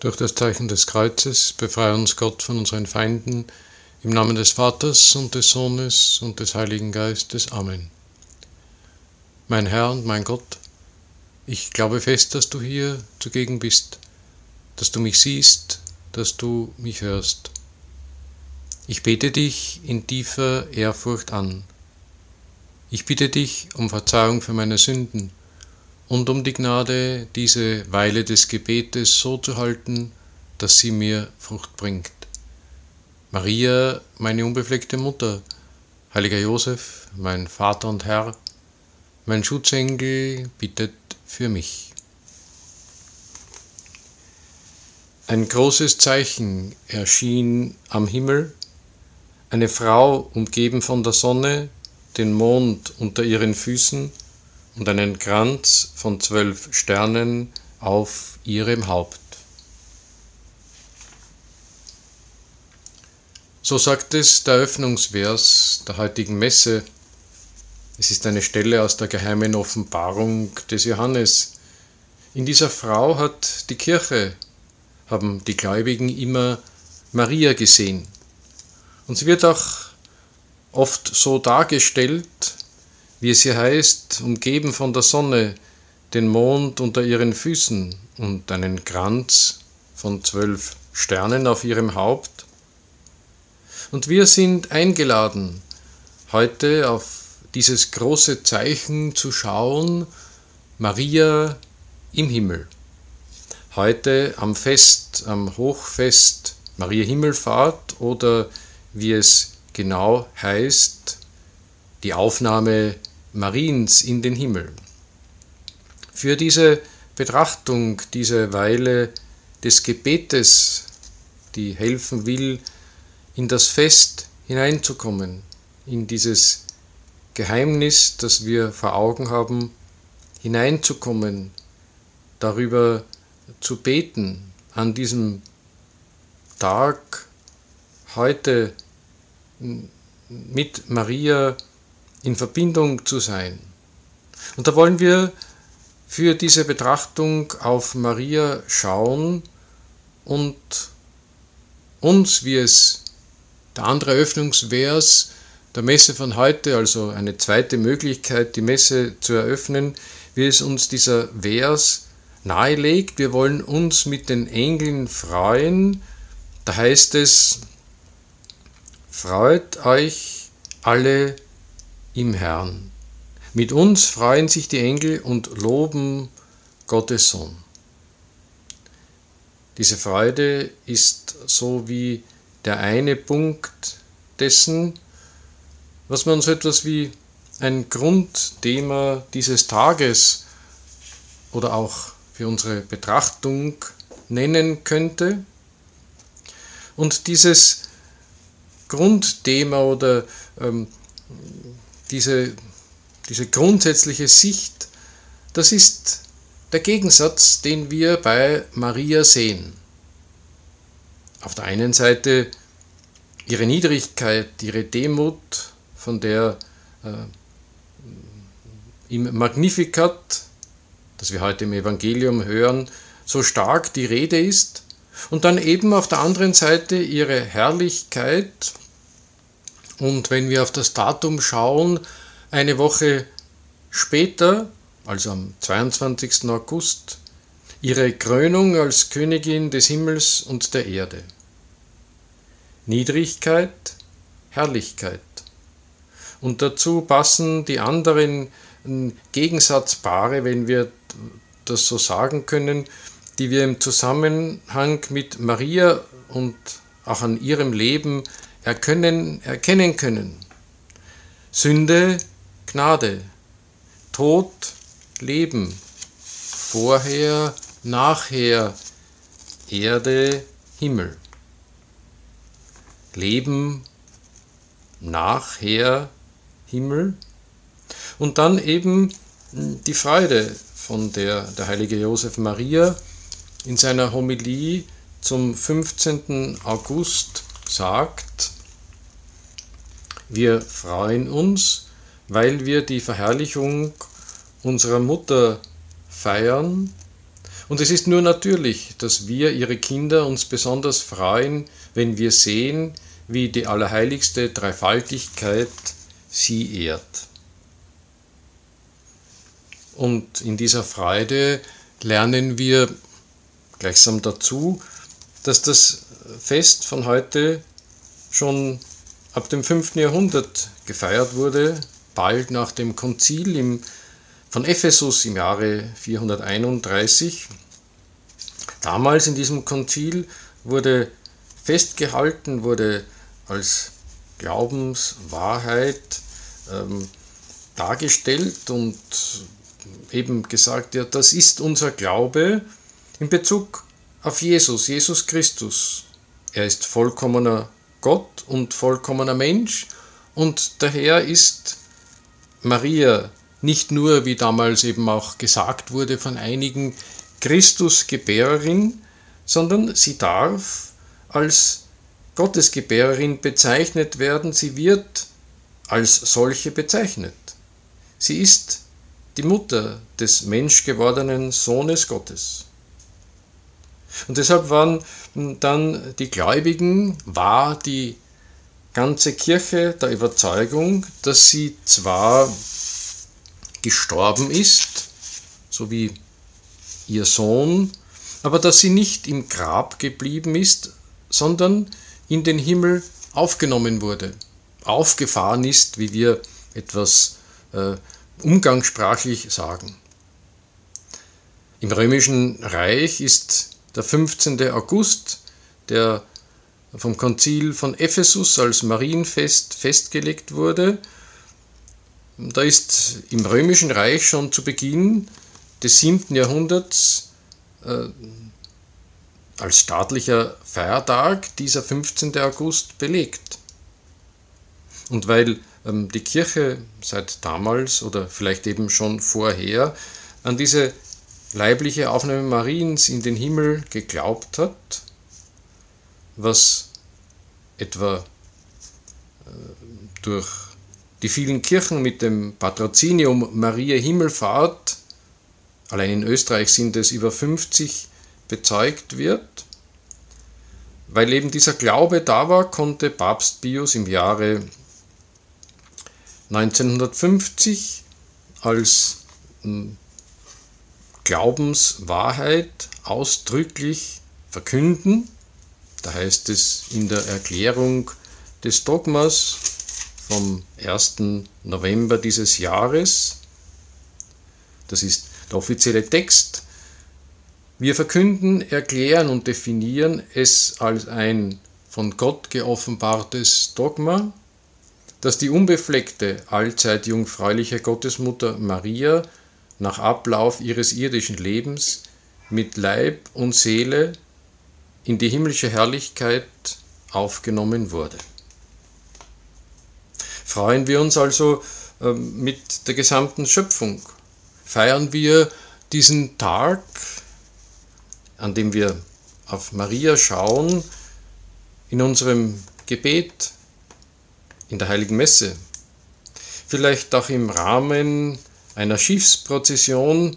Durch das Zeichen des Kreuzes befreie uns Gott von unseren Feinden, im Namen des Vaters und des Sohnes und des Heiligen Geistes. Amen. Mein Herr und mein Gott, ich glaube fest, dass du hier zugegen bist, dass du mich siehst, dass du mich hörst. Ich bete dich in tiefer Ehrfurcht an. Ich bitte dich um Verzeihung für meine Sünden und um die Gnade, diese Weile des Gebetes so zu halten, dass sie mir Frucht bringt. Maria, meine unbefleckte Mutter, heiliger Josef, mein Vater und Herr, mein Schutzengel bittet für mich. Ein großes Zeichen erschien am Himmel, eine Frau umgeben von der Sonne, den Mond unter ihren Füßen, und einen Kranz von zwölf Sternen auf ihrem Haupt. So sagt es der Öffnungsvers der heutigen Messe. Es ist eine Stelle aus der geheimen Offenbarung des Johannes. In dieser Frau hat die Kirche, haben die Gläubigen immer Maria gesehen. Und sie wird auch oft so dargestellt, wie es hier heißt, umgeben von der Sonne, den Mond unter ihren Füßen und einen Kranz von zwölf Sternen auf ihrem Haupt. Und wir sind eingeladen, heute auf dieses große Zeichen zu schauen, Maria im Himmel. Heute am Fest, am Hochfest Maria Himmelfahrt oder wie es genau heißt, die Aufnahme Mariens in den Himmel. Für diese Betrachtung, diese Weile des Gebetes, die helfen will, in das Fest hineinzukommen, in dieses Geheimnis, das wir vor Augen haben, hineinzukommen, darüber zu beten, an diesem Tag heute mit Maria in Verbindung zu sein. Und da wollen wir für diese Betrachtung auf Maria schauen und uns, wie es der andere Öffnungsvers der Messe von heute, also eine zweite Möglichkeit, die Messe zu eröffnen, wie es uns dieser Vers nahelegt. Wir wollen uns mit den Engeln freuen. Da heißt es, freut euch alle im Herrn. Mit uns freuen sich die Engel und loben Gottes Sohn. Diese Freude ist so wie der eine Punkt dessen, was man so etwas wie ein Grundthema dieses Tages oder auch für unsere Betrachtung nennen könnte. Und dieses Grundthema oder ähm, diese, diese grundsätzliche Sicht, das ist der Gegensatz, den wir bei Maria sehen. Auf der einen Seite ihre Niedrigkeit, ihre Demut, von der äh, im Magnificat, das wir heute im Evangelium hören, so stark die Rede ist, und dann eben auf der anderen Seite ihre Herrlichkeit, und wenn wir auf das Datum schauen, eine Woche später, also am 22. August, ihre Krönung als Königin des Himmels und der Erde. Niedrigkeit, Herrlichkeit. Und dazu passen die anderen Gegensatzpaare, wenn wir das so sagen können, die wir im Zusammenhang mit Maria und auch an ihrem Leben erkennen, erkennen können. Sünde, Gnade, Tod, Leben, vorher, nachher, Erde, Himmel. Leben, nachher, Himmel. Und dann eben die Freude, von der der heilige Josef Maria in seiner Homilie zum 15. August sagt, wir freuen uns, weil wir die Verherrlichung unserer Mutter feiern Und es ist nur natürlich, dass wir, ihre Kinder, uns besonders freuen, wenn wir sehen, wie die allerheiligste Dreifaltigkeit sie ehrt. Und in dieser Freude lernen wir gleichsam dazu, dass das Fest von heute schon ab dem 5. Jahrhundert gefeiert wurde, bald nach dem Konzil im, von Ephesus im Jahre 431. Damals in diesem Konzil wurde festgehalten, wurde als Glaubenswahrheit ähm, dargestellt und eben gesagt, ja, das ist unser Glaube in Bezug auf Jesus, Jesus Christus. Er ist vollkommener Gott und vollkommener Mensch und daher ist Maria nicht nur, wie damals eben auch gesagt wurde von einigen, Christusgebärerin, sondern sie darf als Gottesgebärerin bezeichnet werden, sie wird als solche bezeichnet. Sie ist die Mutter des menschgewordenen Sohnes Gottes. Und deshalb waren dann die Gläubigen, war die ganze Kirche der Überzeugung, dass sie zwar gestorben ist, so wie ihr Sohn, aber dass sie nicht im Grab geblieben ist, sondern in den Himmel aufgenommen wurde, aufgefahren ist, wie wir etwas äh, umgangssprachlich sagen. Im römischen Reich ist der 15. August, der vom Konzil von Ephesus als Marienfest festgelegt wurde. Da ist im römischen Reich schon zu Beginn des 7. Jahrhunderts äh, als staatlicher Feiertag dieser 15. August belegt. Und weil ähm, die Kirche seit damals oder vielleicht eben schon vorher an diese leibliche Aufnahme Mariens in den Himmel geglaubt hat, was etwa äh, durch die vielen Kirchen mit dem Patrozinium Maria Himmelfahrt, allein in Österreich sind es über 50, bezeugt wird. Weil eben dieser Glaube da war, konnte Papst Pius im Jahre 1950 als hm, Glaubenswahrheit ausdrücklich verkünden. Da heißt es in der Erklärung des Dogmas vom 1. November dieses Jahres, das ist der offizielle Text, wir verkünden, erklären und definieren es als ein von Gott geoffenbartes Dogma, dass die unbefleckte, allzeit jungfräuliche Gottesmutter Maria nach Ablauf ihres irdischen Lebens mit Leib und Seele in die himmlische Herrlichkeit aufgenommen wurde. Freuen wir uns also ähm, mit der gesamten Schöpfung. Feiern wir diesen Tag, an dem wir auf Maria schauen, in unserem Gebet, in der heiligen Messe, vielleicht auch im Rahmen einer Schiffsprozession.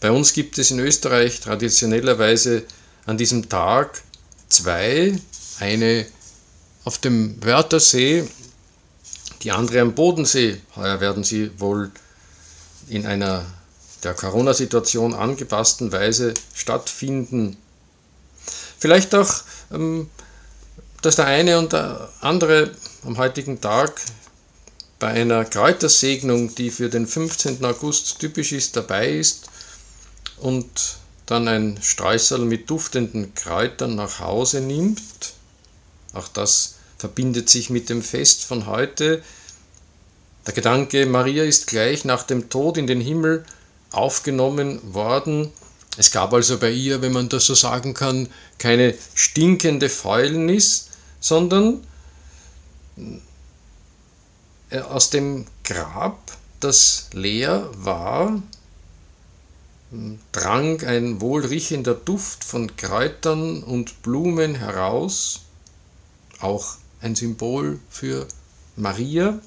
Bei uns gibt es in Österreich traditionellerweise an diesem Tag zwei, eine auf dem Wörthersee, die andere am Bodensee. Heuer werden sie wohl in einer der Corona-Situation angepassten Weise stattfinden. Vielleicht auch, ähm, dass der eine und der andere am heutigen Tag bei einer Kräutersegnung, die für den 15. August typisch ist, dabei ist und dann ein Streusel mit duftenden Kräutern nach Hause nimmt. Auch das verbindet sich mit dem Fest von heute. Der Gedanke, Maria ist gleich nach dem Tod in den Himmel aufgenommen worden. Es gab also bei ihr, wenn man das so sagen kann, keine stinkende Fäulnis, sondern aus dem Grab, das leer war, drang ein wohlriechender Duft von Kräutern und Blumen heraus, auch ein Symbol für Maria,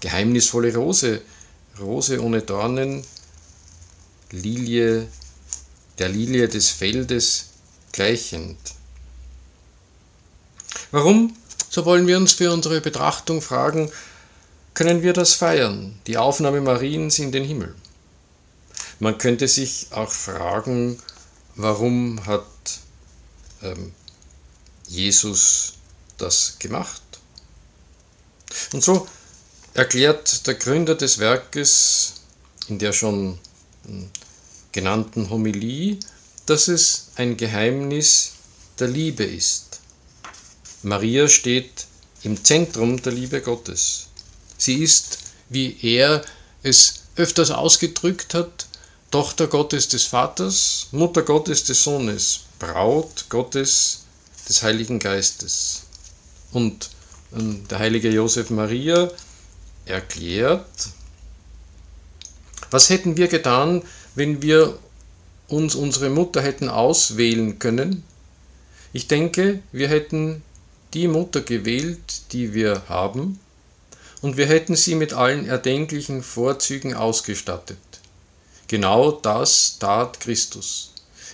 geheimnisvolle Rose, Rose ohne Dornen, Lilie der Lilie des Feldes gleichend. Warum, so wollen wir uns für unsere Betrachtung fragen, können wir das feiern, die Aufnahme Mariens in den Himmel? Man könnte sich auch fragen, warum hat ähm, Jesus das gemacht? Und so erklärt der Gründer des Werkes in der schon hm, genannten Homilie, dass es ein Geheimnis der Liebe ist. Maria steht im Zentrum der Liebe Gottes. Sie ist, wie er es öfters ausgedrückt hat, Tochter Gottes des Vaters, Mutter Gottes des Sohnes, Braut Gottes des Heiligen Geistes. Und ähm, der heilige Josef Maria erklärt, was hätten wir getan, wenn wir uns unsere Mutter hätten auswählen können? Ich denke, wir hätten die Mutter gewählt, die wir haben, und wir hätten sie mit allen erdenklichen Vorzügen ausgestattet. Genau das tat Christus.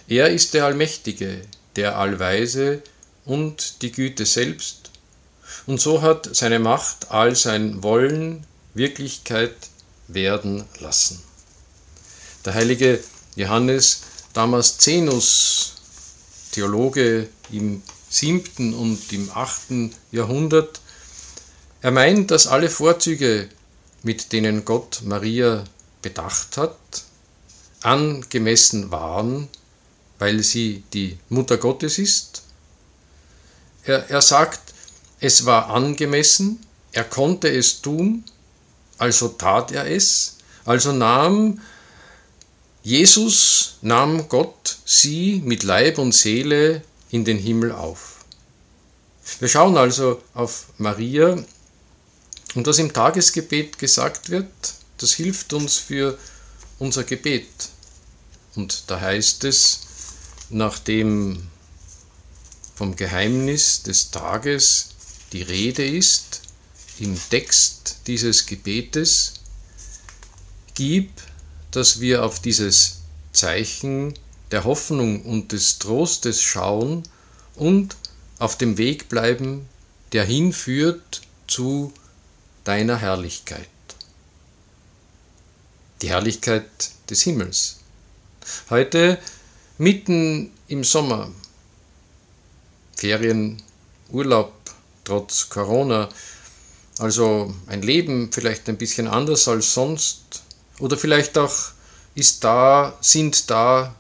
Er ist der Allmächtige, der Allweise und die Güte selbst, und so hat seine Macht all sein Wollen Wirklichkeit werden lassen. Der heilige Johannes Damascenus, Theologe im siebten und im achten Jahrhundert, er meint, dass alle Vorzüge, mit denen Gott Maria bedacht hat, angemessen waren, weil sie die Mutter Gottes ist. Er, er sagt, es war angemessen, er konnte es tun, also tat er es, also nahm Jesus, nahm Gott sie mit Leib und Seele in den Himmel auf. Wir schauen also auf Maria und was im Tagesgebet gesagt wird, das hilft uns für unser Gebet. Und da heißt es, nachdem vom Geheimnis des Tages die Rede ist, im Text dieses Gebetes, gib, dass wir auf dieses Zeichen der Hoffnung und des Trostes schauen und auf dem Weg bleiben, der hinführt zu deiner Herrlichkeit. Die Herrlichkeit des Himmels. Heute, mitten im Sommer, Ferien, Urlaub, trotz Corona, also ein Leben vielleicht ein bisschen anders als sonst oder vielleicht auch ist da, sind da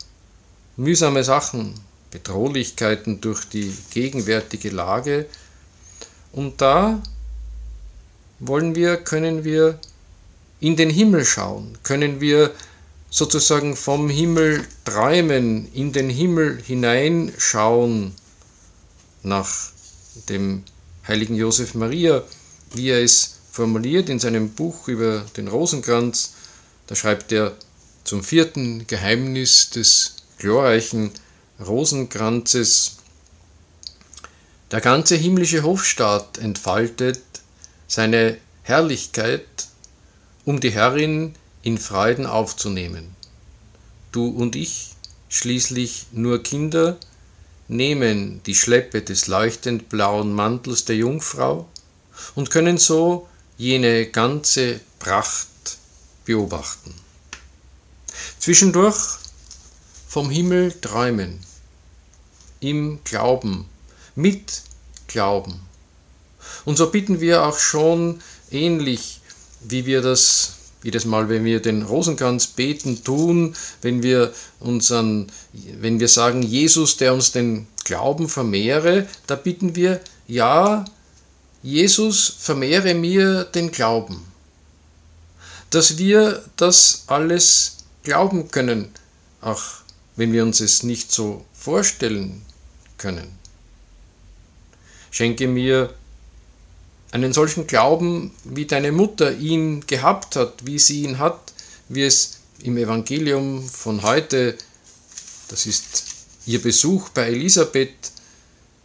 mühsame Sachen, Bedrohlichkeiten durch die gegenwärtige Lage und da wollen wir, können wir in den Himmel schauen, können wir sozusagen vom Himmel träumen, in den Himmel hineinschauen nach dem heiligen Josef Maria, wie er es formuliert in seinem Buch über den Rosenkranz. Da schreibt er zum vierten Geheimnis des glorreichen Rosenkranzes. Der ganze himmlische Hofstaat entfaltet seine Herrlichkeit, um die Herrin in Freuden aufzunehmen. Du und ich, schließlich nur Kinder, nehmen die Schleppe des leuchtend blauen Mantels der Jungfrau und können so jene ganze Pracht beobachten. Zwischendurch vom Himmel träumen, im Glauben, mit Glauben. Und so bitten wir auch schon ähnlich, wie wir das jedes Mal, wenn wir den Rosenkranz beten, tun, wenn wir unseren, wenn wir sagen, Jesus, der uns den Glauben vermehre, da bitten wir, ja, Jesus, vermehre mir den Glauben. Dass wir das alles glauben können, auch wenn wir uns es nicht so vorstellen können. Schenke mir einen solchen Glauben, wie deine Mutter ihn gehabt hat, wie sie ihn hat, wie es im Evangelium von heute, das ist ihr Besuch bei Elisabeth,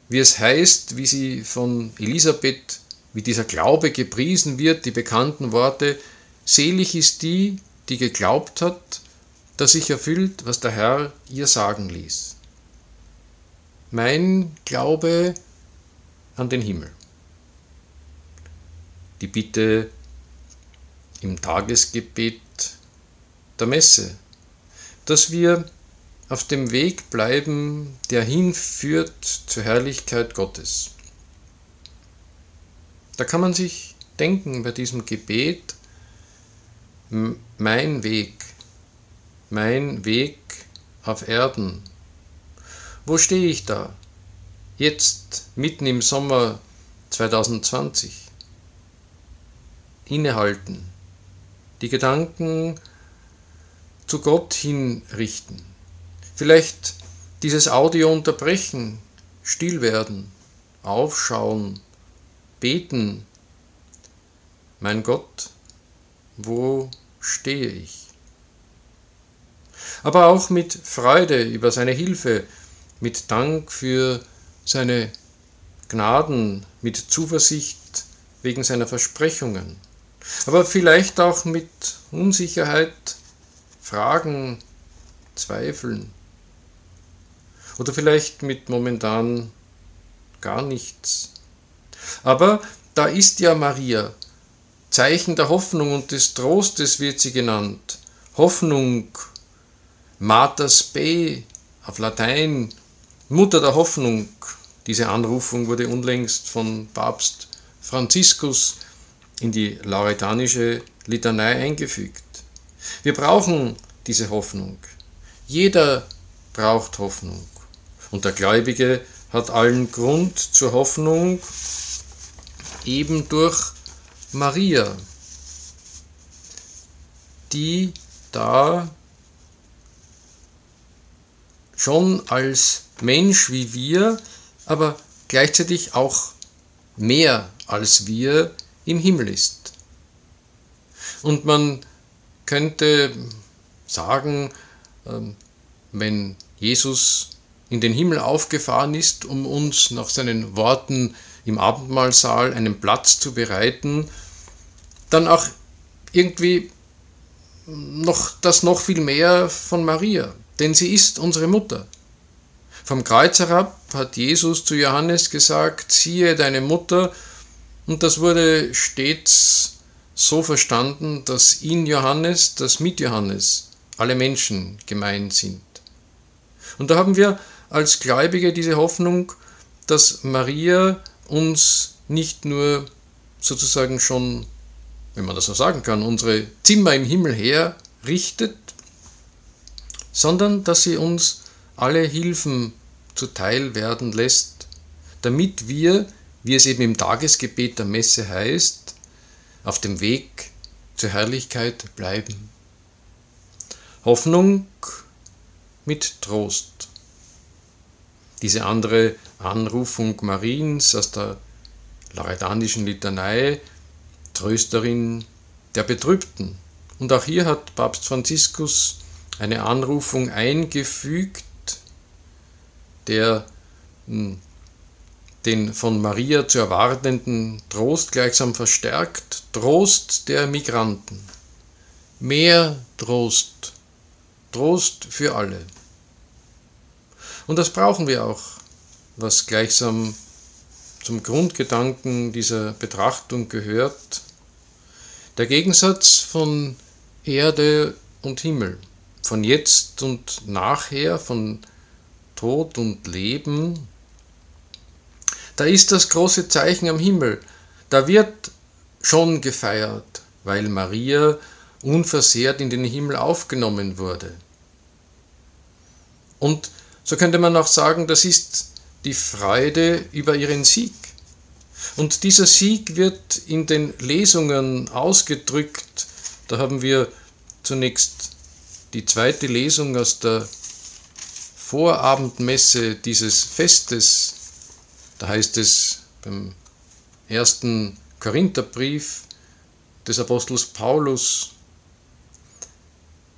wie es heißt, wie sie von Elisabeth, wie dieser Glaube gepriesen wird, die bekannten Worte, selig ist die, die geglaubt hat, dass sich erfüllt, was der Herr ihr sagen ließ. Mein Glaube an den Himmel. Die Bitte im Tagesgebet der Messe, dass wir auf dem Weg bleiben, der hinführt zur Herrlichkeit Gottes. Da kann man sich denken bei diesem Gebet, mein Weg, mein Weg auf Erden. Wo stehe ich da? Jetzt, mitten im Sommer 2020. Innehalten, die Gedanken zu Gott hinrichten. Vielleicht dieses Audio unterbrechen, still werden, aufschauen, beten. Mein Gott, wo stehe ich? Aber auch mit Freude über seine Hilfe, mit Dank für seine Gnaden, mit Zuversicht wegen seiner Versprechungen, aber vielleicht auch mit Unsicherheit, Fragen, Zweifeln oder vielleicht mit momentan gar nichts. Aber da ist ja Maria, Zeichen der Hoffnung und des Trostes wird sie genannt. Hoffnung, Mater Spei auf Latein, Mutter der Hoffnung. Diese Anrufung wurde unlängst von Papst Franziskus in die lauretanische Litanei eingefügt. Wir brauchen diese Hoffnung. Jeder braucht Hoffnung. Und der Gläubige hat allen Grund zur Hoffnung, eben durch Maria, die da schon als Mensch wie wir, aber gleichzeitig auch mehr als wir im Himmel ist. Und man könnte sagen, ähm, wenn Jesus in den Himmel aufgefahren ist, um uns nach seinen Worten im Abendmahlsaal einen Platz zu bereiten, dann auch irgendwie noch das noch viel mehr von Maria, denn sie ist unsere Mutter. Vom Kreuz herab hat Jesus zu Johannes gesagt, siehe deine Mutter, und das wurde stets so verstanden, dass in Johannes, dass mit Johannes alle Menschen gemeint sind. Und da haben wir als Gläubige diese Hoffnung, dass Maria uns nicht nur sozusagen schon, wenn man das so sagen kann, unsere Zimmer im Himmel herrichtet, sondern dass sie uns alle Hilfen zuteil werden lässt, damit wir wie es eben im Tagesgebet der Messe heißt, auf dem Weg zur Herrlichkeit bleiben. Hoffnung mit Trost. Diese andere Anrufung Mariens aus der loredanischen Litanei, Trösterin der Betrübten. Und auch hier hat Papst Franziskus eine Anrufung eingefügt, der hm, den von Maria zu erwartenden Trost gleichsam verstärkt, Trost der Migranten. Mehr Trost, Trost für alle. Und das brauchen wir auch, was gleichsam zum Grundgedanken dieser Betrachtung gehört. Der Gegensatz von Erde und Himmel, von jetzt und nachher, von Tod und Leben, da ist das große Zeichen am Himmel. Da wird schon gefeiert, weil Maria unversehrt in den Himmel aufgenommen wurde. Und so könnte man auch sagen, das ist die Freude über ihren Sieg. Und dieser Sieg wird in den Lesungen ausgedrückt. Da haben wir zunächst die zweite Lesung aus der Vorabendmesse dieses Festes da heißt es beim ersten Korintherbrief des Apostels Paulus,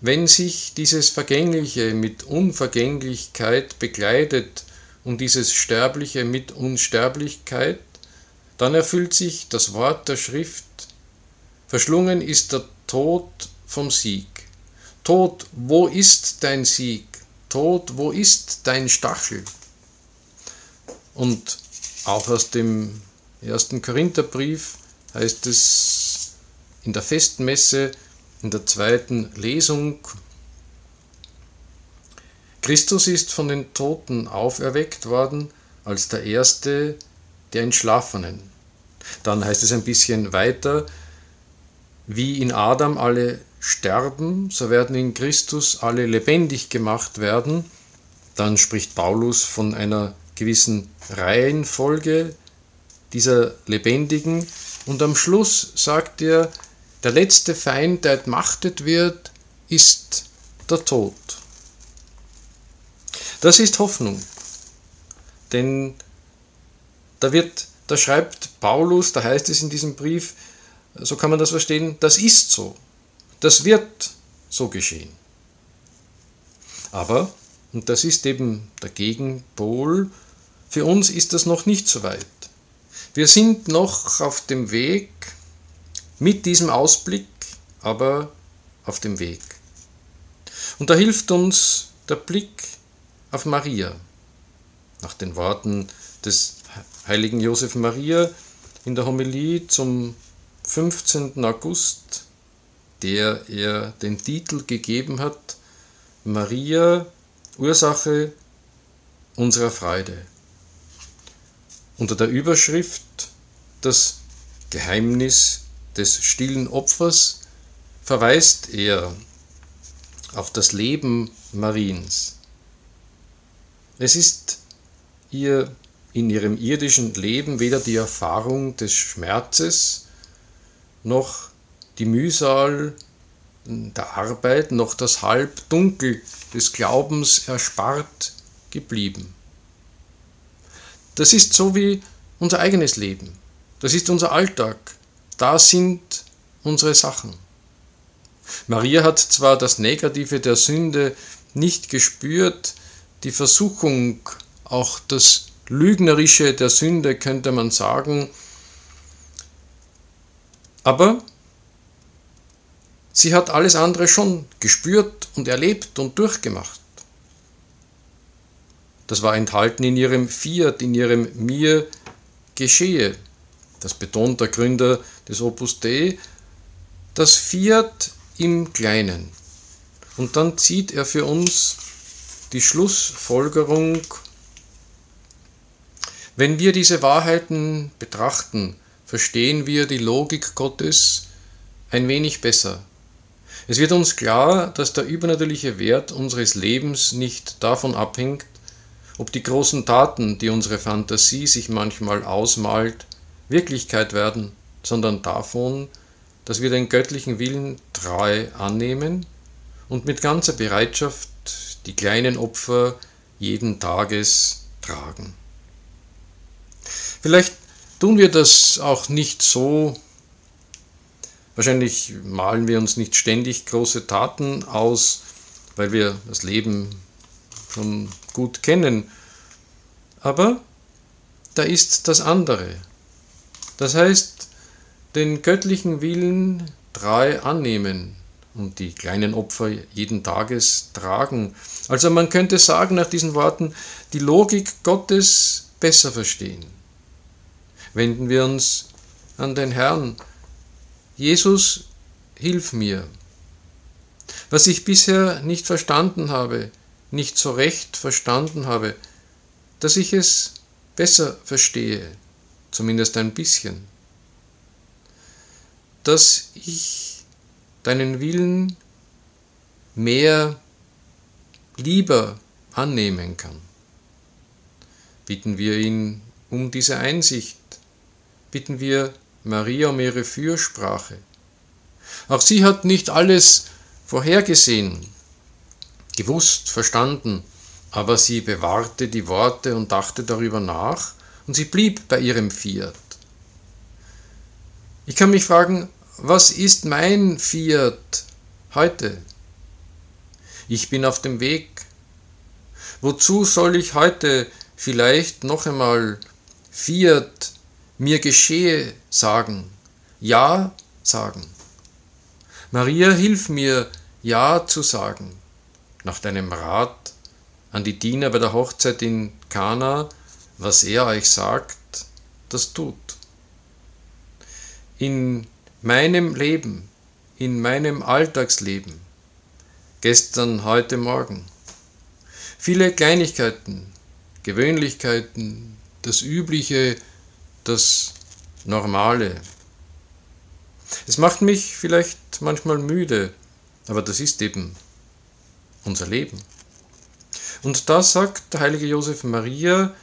wenn sich dieses Vergängliche mit Unvergänglichkeit begleitet und dieses Sterbliche mit Unsterblichkeit, dann erfüllt sich das Wort der Schrift, verschlungen ist der Tod vom Sieg. Tod, wo ist dein Sieg? Tod, wo ist dein Stachel? Und auch aus dem ersten Korintherbrief heißt es in der Festmesse, in der zweiten Lesung, Christus ist von den Toten auferweckt worden als der Erste der Entschlafenen. Dann heißt es ein bisschen weiter, wie in Adam alle sterben, so werden in Christus alle lebendig gemacht werden. Dann spricht Paulus von einer gewissen Reihenfolge dieser Lebendigen. Und am Schluss sagt er, der letzte Feind, der entmachtet wird, ist der Tod. Das ist Hoffnung. Denn da wird, da schreibt Paulus, da heißt es in diesem Brief, so kann man das verstehen, das ist so. Das wird so geschehen. Aber, und das ist eben der Gegenpol, für uns ist das noch nicht so weit. Wir sind noch auf dem Weg, mit diesem Ausblick, aber auf dem Weg. Und da hilft uns der Blick auf Maria. Nach den Worten des heiligen Josef Maria in der Homilie zum 15. August, der er den Titel gegeben hat, Maria, Ursache unserer Freude. Unter der Überschrift Das Geheimnis des stillen Opfers verweist er auf das Leben Mariens. Es ist ihr in ihrem irdischen Leben weder die Erfahrung des Schmerzes noch die Mühsal der Arbeit noch das Halbdunkel des Glaubens erspart geblieben. Das ist so wie unser eigenes Leben. Das ist unser Alltag. Da sind unsere Sachen. Maria hat zwar das Negative der Sünde nicht gespürt, die Versuchung, auch das Lügnerische der Sünde könnte man sagen, aber sie hat alles andere schon gespürt und erlebt und durchgemacht. Das war enthalten in ihrem Fiat, in ihrem Mir geschehe. Das betont der Gründer des Opus Dei. Das Fiat im Kleinen. Und dann zieht er für uns die Schlussfolgerung, wenn wir diese Wahrheiten betrachten, verstehen wir die Logik Gottes ein wenig besser. Es wird uns klar, dass der übernatürliche Wert unseres Lebens nicht davon abhängt, ob die großen Taten, die unsere Fantasie sich manchmal ausmalt, Wirklichkeit werden, sondern davon, dass wir den göttlichen Willen treu annehmen und mit ganzer Bereitschaft die kleinen Opfer jeden Tages tragen. Vielleicht tun wir das auch nicht so, wahrscheinlich malen wir uns nicht ständig große Taten aus, weil wir das Leben schon gut kennen, aber da ist das andere. Das heißt, den göttlichen Willen treu annehmen, und die kleinen Opfer jeden Tages tragen. Also man könnte sagen nach diesen Worten, die Logik Gottes besser verstehen. Wenden wir uns an den Herrn. Jesus, hilf mir. Was ich bisher nicht verstanden habe, nicht so recht verstanden habe, dass ich es besser verstehe, zumindest ein bisschen. Dass ich deinen Willen mehr lieber annehmen kann. Bitten wir ihn um diese Einsicht, bitten wir Maria um ihre Fürsprache. Auch sie hat nicht alles vorhergesehen, gewusst, verstanden, aber sie bewahrte die Worte und dachte darüber nach und sie blieb bei ihrem Fiat. Ich kann mich fragen, was ist mein Fiat heute? Ich bin auf dem Weg. Wozu soll ich heute vielleicht noch einmal Fiat mir geschehe sagen, Ja sagen? Maria, hilf mir, Ja zu sagen, nach deinem Rat an die Diener bei der Hochzeit in Kana, was er euch sagt, das tut. In meinem Leben, in meinem Alltagsleben, gestern, heute, morgen, viele Kleinigkeiten, Gewöhnlichkeiten, das Übliche, das Normale. Es macht mich vielleicht manchmal müde, aber das ist eben unser Leben. Und da sagt der heilige Josef Maria,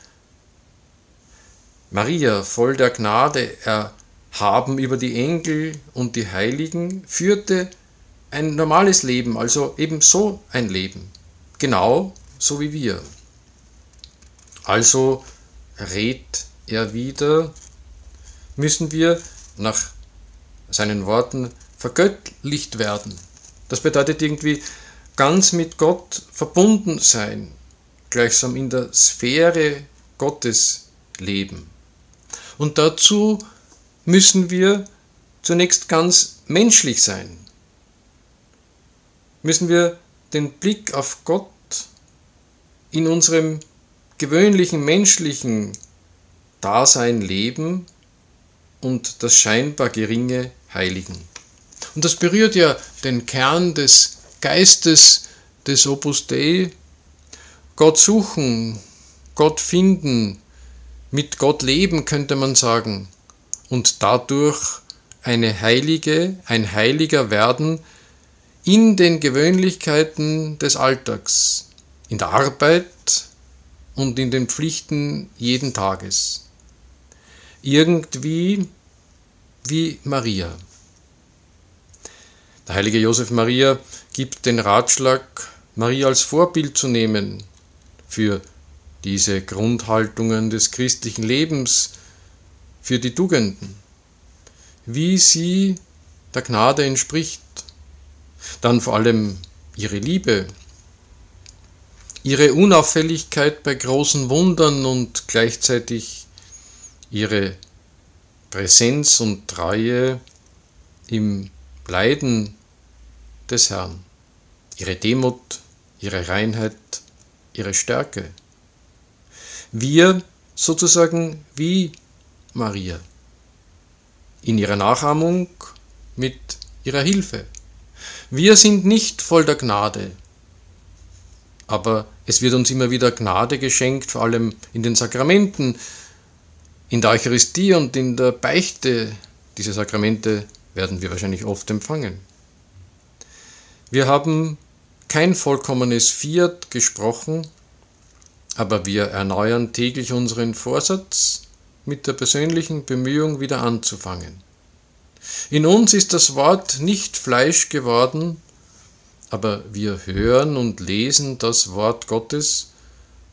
Maria, voll der Gnade, erhaben über die Engel und die Heiligen, führte ein normales Leben, also eben so ein Leben, genau so wie wir. Also rät er wieder, müssen wir nach seinen Worten vergöttlicht werden. Das bedeutet irgendwie ganz mit Gott verbunden sein, gleichsam in der Sphäre Gottes leben. Und dazu müssen wir zunächst ganz menschlich sein. Müssen wir den Blick auf Gott in unserem gewöhnlichen menschlichen Dasein leben und das scheinbar geringe heiligen. Und das berührt ja den Kern des Geistes des Opus Dei. Gott suchen, Gott finden, mit Gott leben, könnte man sagen, und dadurch eine Heilige, ein Heiliger werden in den Gewöhnlichkeiten des Alltags, in der Arbeit und in den Pflichten jeden Tages. Irgendwie wie Maria. Der heilige Josef Maria gibt den Ratschlag, Maria als Vorbild zu nehmen für diese Grundhaltungen des christlichen Lebens, für die Tugenden, wie sie der Gnade entspricht, dann vor allem ihre Liebe, ihre Unauffälligkeit bei großen Wundern und gleichzeitig ihre Präsenz und Treue im Leiden des Herrn, ihre Demut, ihre Reinheit, ihre Stärke. Wir sozusagen wie Maria, in ihrer Nachahmung mit ihrer Hilfe. Wir sind nicht voll der Gnade, aber es wird uns immer wieder Gnade geschenkt, vor allem in den Sakramenten, in der Eucharistie und in der Beichte, diese Sakramente werden wir wahrscheinlich oft empfangen. Wir haben kein vollkommenes Fiat gesprochen, aber wir erneuern täglich unseren Vorsatz, mit der persönlichen Bemühung wieder anzufangen. In uns ist das Wort nicht Fleisch geworden, aber wir hören und lesen das Wort Gottes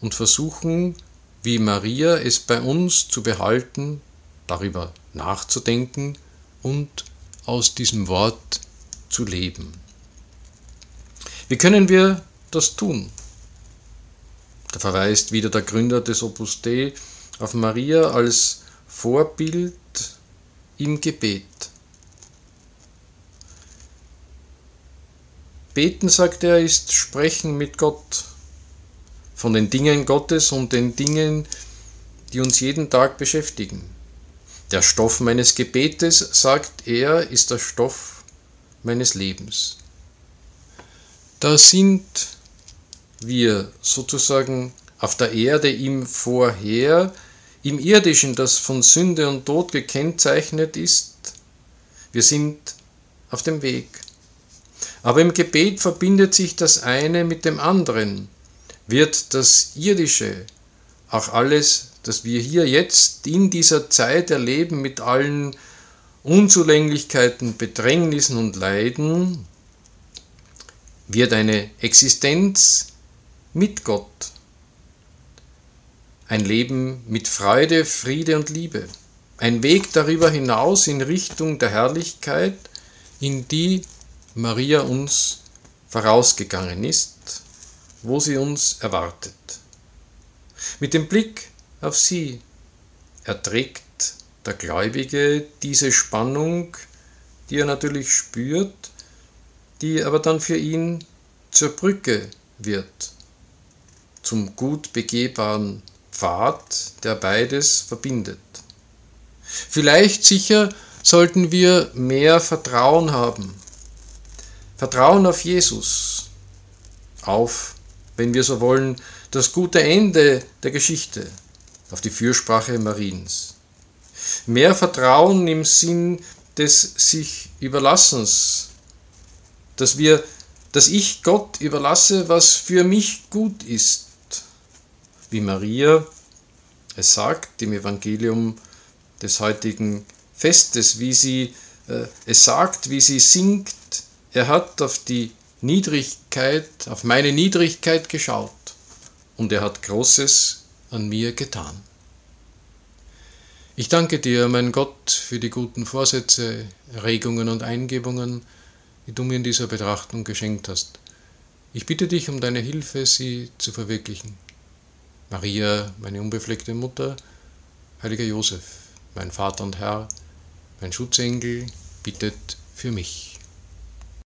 und versuchen wie Maria es bei uns zu behalten, darüber nachzudenken und aus diesem Wort zu leben. Wie können wir das tun? Da verweist wieder der Gründer des Opus Dei auf Maria als Vorbild im Gebet. Beten, sagt er, ist Sprechen mit Gott von den Dingen Gottes und den Dingen, die uns jeden Tag beschäftigen. Der Stoff meines Gebetes, sagt er, ist der Stoff meines Lebens. Da sind wir sozusagen auf der Erde ihm vorher, im irdischen, das von Sünde und Tod gekennzeichnet ist. Wir sind auf dem Weg. Aber im Gebet verbindet sich das eine mit dem anderen wird das Irdische, auch alles, das wir hier jetzt in dieser Zeit erleben mit allen Unzulänglichkeiten, Bedrängnissen und Leiden, wird eine Existenz mit Gott, ein Leben mit Freude, Friede und Liebe, ein Weg darüber hinaus in Richtung der Herrlichkeit, in die Maria uns vorausgegangen ist wo sie uns erwartet. Mit dem Blick auf sie erträgt der Gläubige diese Spannung, die er natürlich spürt, die aber dann für ihn zur Brücke wird, zum gut begehbaren Pfad, der beides verbindet. Vielleicht sicher sollten wir mehr Vertrauen haben. Vertrauen auf Jesus, auf, wenn wir so wollen, das gute Ende der Geschichte, auf die Fürsprache Mariens. Mehr Vertrauen im Sinn des sich Überlassens, dass wir, dass ich Gott überlasse, was für mich gut ist, wie Maria es sagt im Evangelium des heutigen Festes, wie sie äh, es sagt, wie sie singt, er hat auf die Niedrigkeit, auf meine Niedrigkeit geschaut und er hat Großes an mir getan. Ich danke dir, mein Gott, für die guten Vorsätze, Erregungen und Eingebungen, die du mir in dieser Betrachtung geschenkt hast. Ich bitte dich um deine Hilfe, sie zu verwirklichen. Maria, meine unbefleckte Mutter, heiliger Josef, mein Vater und Herr, mein Schutzengel, bittet für mich.